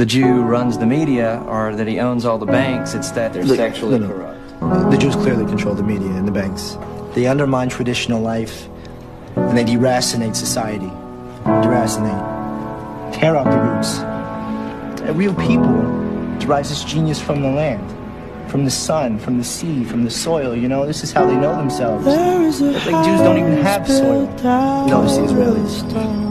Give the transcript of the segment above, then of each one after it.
the Jew runs the media or that he owns all the banks. It's that they're Look, sexually no, no. corrupt. The Jews clearly control the media and the banks. They undermine traditional life, and they deracinate society. Deracinate. Tear out the roots. A real people derives its genius from the land, from the sun, from the sea, from the soil. You know, this is how they know themselves. Like Jews don't even have soil. Notice the Israelis.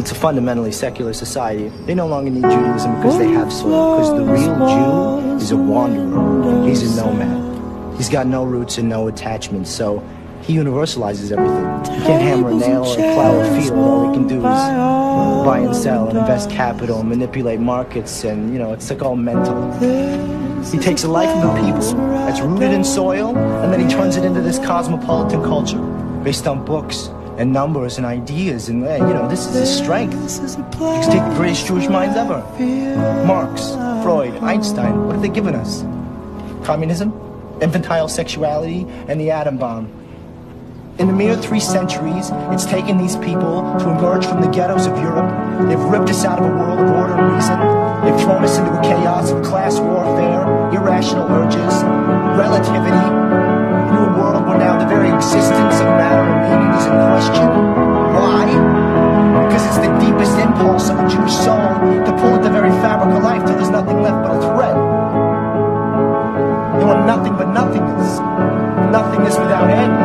It's a fundamentally secular society. They no longer need Judaism because they have soil. Because the real Jew is a wanderer. He's a nomad. He's got no roots and no attachments. So he universalizes everything. He can't hammer a nail or plow a field. All he can do is buy and sell and invest capital manipulate markets. And, you know, it's like all mental. He takes a life of the people that's rooted in soil, and then he turns it into this cosmopolitan culture based on books and numbers and ideas. And, uh, you know, this is his strength. You take the greatest Jewish minds ever Marx, Freud, Einstein. What have they given us? Communism, infantile sexuality, and the atom bomb. In the mere three centuries, it's taken these people to emerge from the ghettos of Europe. They've ripped us out of a world of order and reason. They've thrown us into a chaos of class warfare, irrational urges, relativity, into a world where now the very existence of want nothing but nothingness. Nothingness without end.